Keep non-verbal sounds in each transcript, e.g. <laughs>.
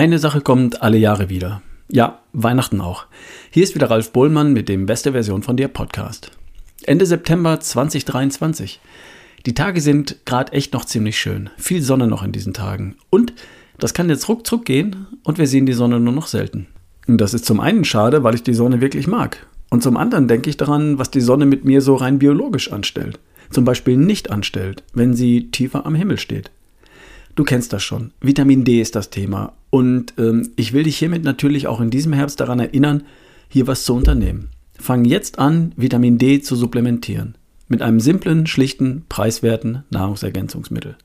Eine Sache kommt alle Jahre wieder. Ja, Weihnachten auch. Hier ist wieder Ralf Bohlmann mit dem Beste Version von dir Podcast. Ende September 2023. Die Tage sind gerade echt noch ziemlich schön. Viel Sonne noch in diesen Tagen. Und das kann jetzt ruckzuck gehen und wir sehen die Sonne nur noch selten. Und das ist zum einen schade, weil ich die Sonne wirklich mag. Und zum anderen denke ich daran, was die Sonne mit mir so rein biologisch anstellt. Zum Beispiel nicht anstellt, wenn sie tiefer am Himmel steht. Du kennst das schon. Vitamin D ist das Thema. Und ähm, ich will dich hiermit natürlich auch in diesem Herbst daran erinnern, hier was zu unternehmen. Fang jetzt an, Vitamin D zu supplementieren. Mit einem simplen, schlichten, preiswerten Nahrungsergänzungsmittel.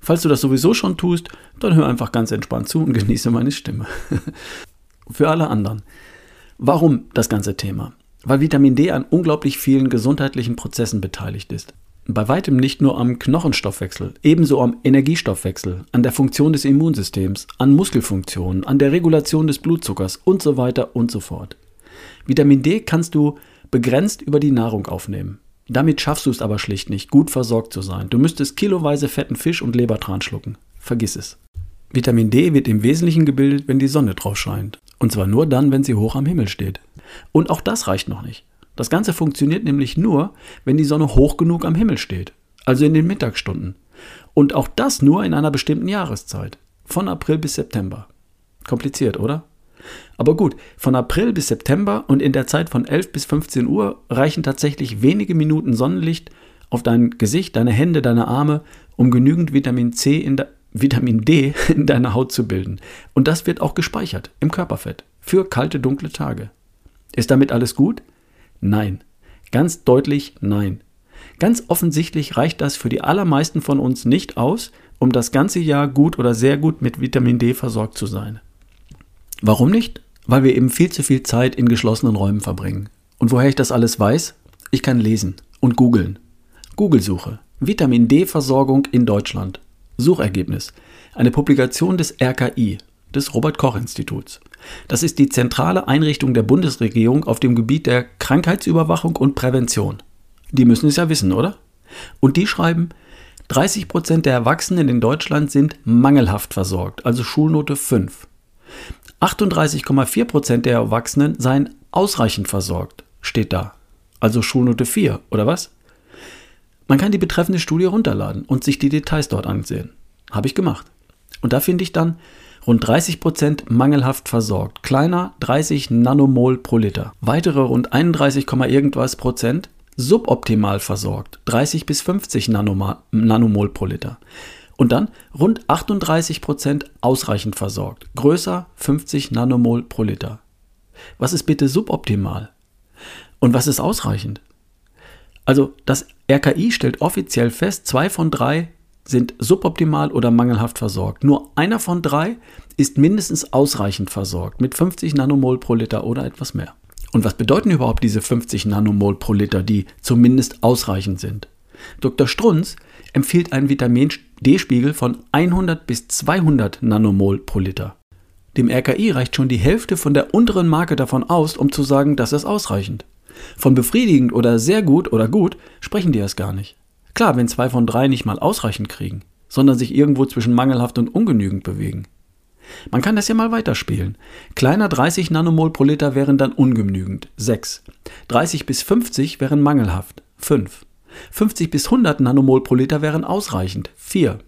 Falls du das sowieso schon tust, dann hör einfach ganz entspannt zu und <laughs> genieße meine Stimme. <laughs> Für alle anderen. Warum das ganze Thema? Weil Vitamin D an unglaublich vielen gesundheitlichen Prozessen beteiligt ist bei weitem nicht nur am Knochenstoffwechsel, ebenso am Energiestoffwechsel, an der Funktion des Immunsystems, an Muskelfunktionen, an der Regulation des Blutzuckers und so weiter und so fort. Vitamin D kannst du begrenzt über die Nahrung aufnehmen. Damit schaffst du es aber schlicht nicht, gut versorgt zu sein. Du müsstest kiloweise fetten Fisch und Lebertran schlucken. Vergiss es. Vitamin D wird im Wesentlichen gebildet, wenn die Sonne drauf scheint. Und zwar nur dann, wenn sie hoch am Himmel steht. Und auch das reicht noch nicht. Das Ganze funktioniert nämlich nur, wenn die Sonne hoch genug am Himmel steht, also in den Mittagsstunden. Und auch das nur in einer bestimmten Jahreszeit, von April bis September. Kompliziert, oder? Aber gut, von April bis September und in der Zeit von 11 bis 15 Uhr reichen tatsächlich wenige Minuten Sonnenlicht auf dein Gesicht, deine Hände, deine Arme, um genügend Vitamin C in der Vitamin D <laughs> in deiner Haut zu bilden. Und das wird auch gespeichert im Körperfett für kalte, dunkle Tage. Ist damit alles gut? Nein. Ganz deutlich nein. Ganz offensichtlich reicht das für die allermeisten von uns nicht aus, um das ganze Jahr gut oder sehr gut mit Vitamin D versorgt zu sein. Warum nicht? Weil wir eben viel zu viel Zeit in geschlossenen Räumen verbringen. Und woher ich das alles weiß? Ich kann lesen und googeln. Google-Suche. Vitamin D-Versorgung in Deutschland. Suchergebnis. Eine Publikation des RKI, des Robert Koch Instituts. Das ist die zentrale Einrichtung der Bundesregierung auf dem Gebiet der Krankheitsüberwachung und Prävention. Die müssen es ja wissen, oder? Und die schreiben, 30 Prozent der Erwachsenen in Deutschland sind mangelhaft versorgt, also Schulnote 5. 38,4 Prozent der Erwachsenen seien ausreichend versorgt, steht da, also Schulnote 4, oder was? Man kann die betreffende Studie runterladen und sich die Details dort ansehen. Habe ich gemacht. Und da finde ich dann, rund 30 Prozent mangelhaft versorgt, kleiner 30 Nanomol pro Liter. Weitere rund 31, irgendwas Prozent suboptimal versorgt, 30 bis 50 Nanomol pro Liter. Und dann rund 38 Prozent ausreichend versorgt, größer 50 Nanomol pro Liter. Was ist bitte suboptimal? Und was ist ausreichend? Also das RKI stellt offiziell fest, zwei von drei sind suboptimal oder mangelhaft versorgt. Nur einer von drei ist mindestens ausreichend versorgt mit 50 Nanomol pro Liter oder etwas mehr. Und was bedeuten überhaupt diese 50 Nanomol pro Liter, die zumindest ausreichend sind? Dr. Strunz empfiehlt einen Vitamin D-Spiegel von 100 bis 200 Nanomol pro Liter. Dem RKI reicht schon die Hälfte von der unteren Marke davon aus, um zu sagen, das ist ausreichend. Von befriedigend oder sehr gut oder gut sprechen die erst gar nicht. Klar, wenn zwei von drei nicht mal ausreichend kriegen, sondern sich irgendwo zwischen mangelhaft und ungenügend bewegen. Man kann das ja mal weiterspielen. Kleiner 30 Nanomol pro Liter wären dann ungenügend, 6. 30 bis 50 wären mangelhaft, 5. 50 bis 100 Nanomol pro Liter wären ausreichend, 4.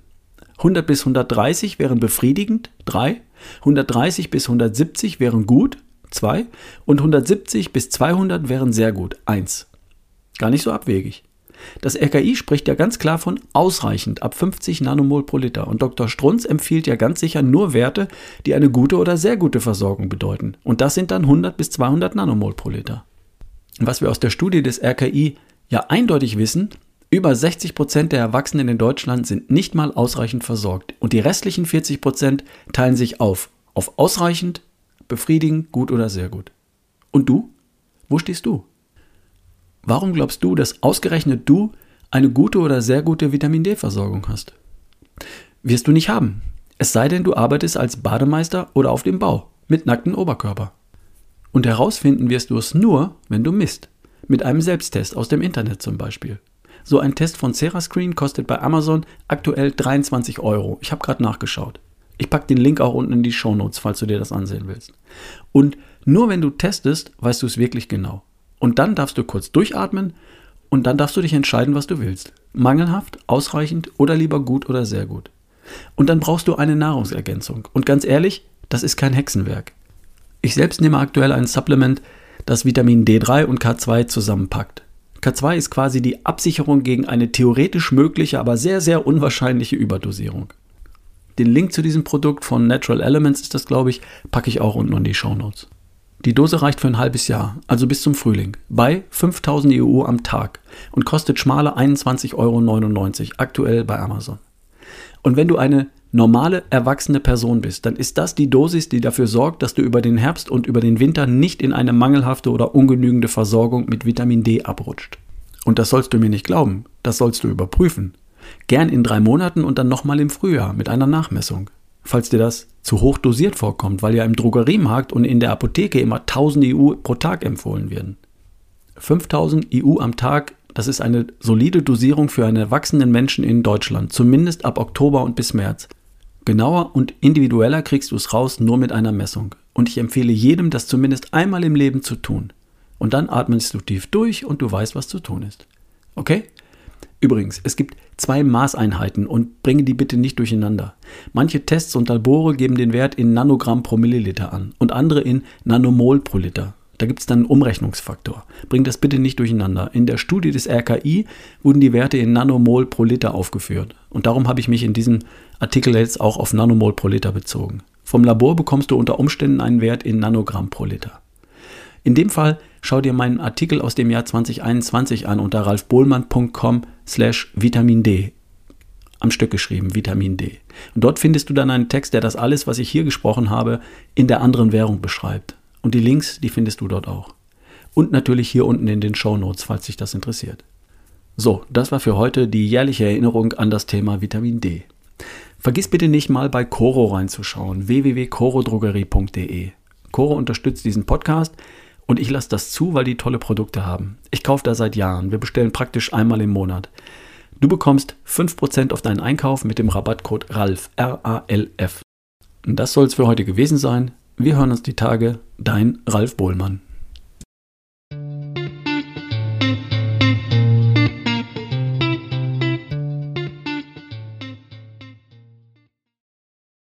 100 bis 130 wären befriedigend, 3. 130 bis 170 wären gut, 2. Und 170 bis 200 wären sehr gut, 1. Gar nicht so abwegig. Das RKI spricht ja ganz klar von ausreichend ab 50 Nanomol pro Liter und Dr. Strunz empfiehlt ja ganz sicher nur Werte, die eine gute oder sehr gute Versorgung bedeuten. Und das sind dann 100 bis 200 Nanomol pro Liter. Was wir aus der Studie des RKI ja eindeutig wissen, über 60 Prozent der Erwachsenen in Deutschland sind nicht mal ausreichend versorgt und die restlichen 40 Prozent teilen sich auf auf ausreichend, befriedigend, gut oder sehr gut. Und du? Wo stehst du? Warum glaubst du, dass ausgerechnet du eine gute oder sehr gute Vitamin D-Versorgung hast? Wirst du nicht haben. Es sei denn, du arbeitest als Bademeister oder auf dem Bau mit nacktem Oberkörper. Und herausfinden wirst du es nur, wenn du misst. Mit einem Selbsttest aus dem Internet zum Beispiel. So ein Test von Serascreen kostet bei Amazon aktuell 23 Euro. Ich habe gerade nachgeschaut. Ich packe den Link auch unten in die Show Notes, falls du dir das ansehen willst. Und nur wenn du testest, weißt du es wirklich genau. Und dann darfst du kurz durchatmen und dann darfst du dich entscheiden, was du willst. Mangelhaft, ausreichend oder lieber gut oder sehr gut. Und dann brauchst du eine Nahrungsergänzung. Und ganz ehrlich, das ist kein Hexenwerk. Ich selbst nehme aktuell ein Supplement, das Vitamin D3 und K2 zusammenpackt. K2 ist quasi die Absicherung gegen eine theoretisch mögliche, aber sehr, sehr unwahrscheinliche Überdosierung. Den Link zu diesem Produkt von Natural Elements ist das, glaube ich, packe ich auch unten in die Show Notes. Die Dose reicht für ein halbes Jahr, also bis zum Frühling, bei 5000 EU am Tag und kostet schmale 21,99 Euro aktuell bei Amazon. Und wenn du eine normale, erwachsene Person bist, dann ist das die Dosis, die dafür sorgt, dass du über den Herbst und über den Winter nicht in eine mangelhafte oder ungenügende Versorgung mit Vitamin D abrutscht. Und das sollst du mir nicht glauben, das sollst du überprüfen. Gern in drei Monaten und dann nochmal im Frühjahr mit einer Nachmessung. Falls dir das zu hoch dosiert vorkommt, weil ja im Drogeriemarkt und in der Apotheke immer 1000 EU pro Tag empfohlen werden. 5000 EU am Tag das ist eine solide Dosierung für einen erwachsenen Menschen in Deutschland, zumindest ab Oktober und bis März. Genauer und individueller kriegst du es raus nur mit einer Messung. Und ich empfehle jedem, das zumindest einmal im Leben zu tun. Und dann atmest du tief durch und du weißt, was zu tun ist. Okay? Übrigens, es gibt zwei Maßeinheiten und bringe die bitte nicht durcheinander. Manche Tests und Labore geben den Wert in Nanogramm pro Milliliter an und andere in Nanomol pro Liter. Da gibt es dann einen Umrechnungsfaktor. Bring das bitte nicht durcheinander. In der Studie des RKI wurden die Werte in Nanomol pro Liter aufgeführt. Und darum habe ich mich in diesem Artikel jetzt auch auf Nanomol pro Liter bezogen. Vom Labor bekommst du unter Umständen einen Wert in Nanogramm pro Liter. In dem Fall schau dir meinen Artikel aus dem Jahr 2021 an unter ralfbohlmann.com slash Vitamin D. Am Stück geschrieben, Vitamin D. Und dort findest du dann einen Text, der das alles, was ich hier gesprochen habe, in der anderen Währung beschreibt. Und die Links, die findest du dort auch. Und natürlich hier unten in den Show Notes, falls dich das interessiert. So, das war für heute die jährliche Erinnerung an das Thema Vitamin D. Vergiss bitte nicht mal bei Coro reinzuschauen, www.corodrogerie.de. Coro unterstützt diesen Podcast und ich lasse das zu, weil die tolle Produkte haben. Ich kaufe da seit Jahren. Wir bestellen praktisch einmal im Monat. Du bekommst 5% auf deinen Einkauf mit dem Rabattcode RALF, R-A-L-F. Und das soll es für heute gewesen sein. Wir hören uns die Tage. Dein Ralf Bohlmann.